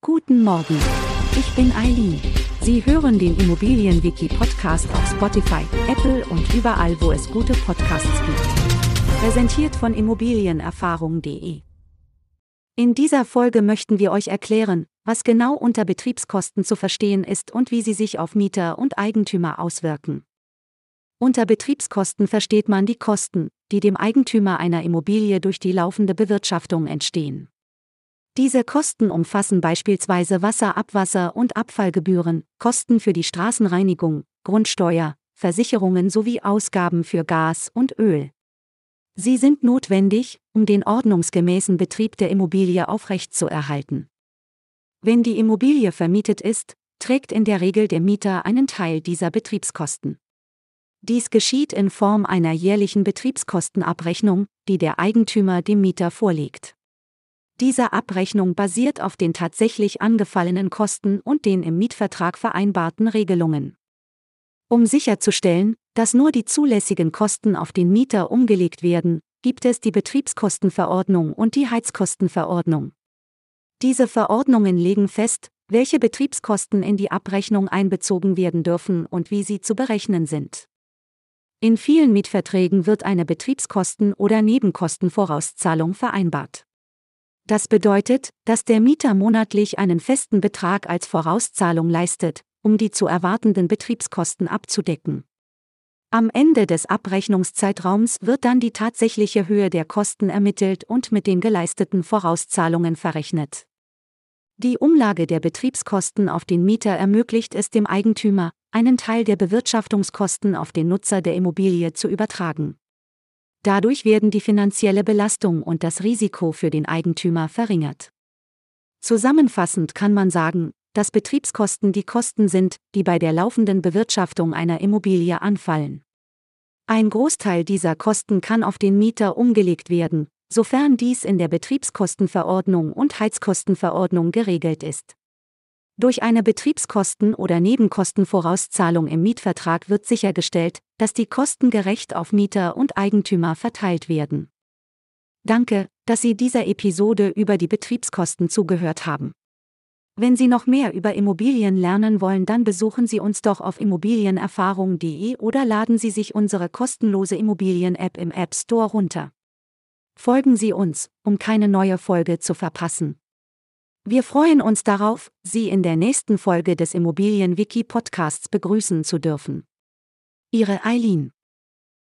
Guten Morgen. Ich bin Eileen. Sie hören den Immobilienwiki-Podcast auf Spotify, Apple und überall, wo es gute Podcasts gibt. Präsentiert von Immobilienerfahrung.de. In dieser Folge möchten wir euch erklären, was genau unter Betriebskosten zu verstehen ist und wie sie sich auf Mieter und Eigentümer auswirken. Unter Betriebskosten versteht man die Kosten, die dem Eigentümer einer Immobilie durch die laufende Bewirtschaftung entstehen. Diese Kosten umfassen beispielsweise Wasser, Abwasser und Abfallgebühren, Kosten für die Straßenreinigung, Grundsteuer, Versicherungen sowie Ausgaben für Gas und Öl. Sie sind notwendig, um den ordnungsgemäßen Betrieb der Immobilie aufrechtzuerhalten. Wenn die Immobilie vermietet ist, trägt in der Regel der Mieter einen Teil dieser Betriebskosten. Dies geschieht in Form einer jährlichen Betriebskostenabrechnung, die der Eigentümer dem Mieter vorlegt. Diese Abrechnung basiert auf den tatsächlich angefallenen Kosten und den im Mietvertrag vereinbarten Regelungen. Um sicherzustellen, dass nur die zulässigen Kosten auf den Mieter umgelegt werden, gibt es die Betriebskostenverordnung und die Heizkostenverordnung. Diese Verordnungen legen fest, welche Betriebskosten in die Abrechnung einbezogen werden dürfen und wie sie zu berechnen sind. In vielen Mietverträgen wird eine Betriebskosten- oder Nebenkostenvorauszahlung vereinbart. Das bedeutet, dass der Mieter monatlich einen festen Betrag als Vorauszahlung leistet, um die zu erwartenden Betriebskosten abzudecken. Am Ende des Abrechnungszeitraums wird dann die tatsächliche Höhe der Kosten ermittelt und mit den geleisteten Vorauszahlungen verrechnet. Die Umlage der Betriebskosten auf den Mieter ermöglicht es dem Eigentümer, einen Teil der Bewirtschaftungskosten auf den Nutzer der Immobilie zu übertragen. Dadurch werden die finanzielle Belastung und das Risiko für den Eigentümer verringert. Zusammenfassend kann man sagen, dass Betriebskosten die Kosten sind, die bei der laufenden Bewirtschaftung einer Immobilie anfallen. Ein Großteil dieser Kosten kann auf den Mieter umgelegt werden, sofern dies in der Betriebskostenverordnung und Heizkostenverordnung geregelt ist. Durch eine Betriebskosten- oder Nebenkostenvorauszahlung im Mietvertrag wird sichergestellt, dass die Kosten gerecht auf Mieter und Eigentümer verteilt werden. Danke, dass Sie dieser Episode über die Betriebskosten zugehört haben. Wenn Sie noch mehr über Immobilien lernen wollen, dann besuchen Sie uns doch auf immobilienerfahrung.de oder laden Sie sich unsere kostenlose Immobilien-App im App Store runter. Folgen Sie uns, um keine neue Folge zu verpassen. Wir freuen uns darauf, Sie in der nächsten Folge des Immobilienwiki Podcasts begrüßen zu dürfen. Ihre Eileen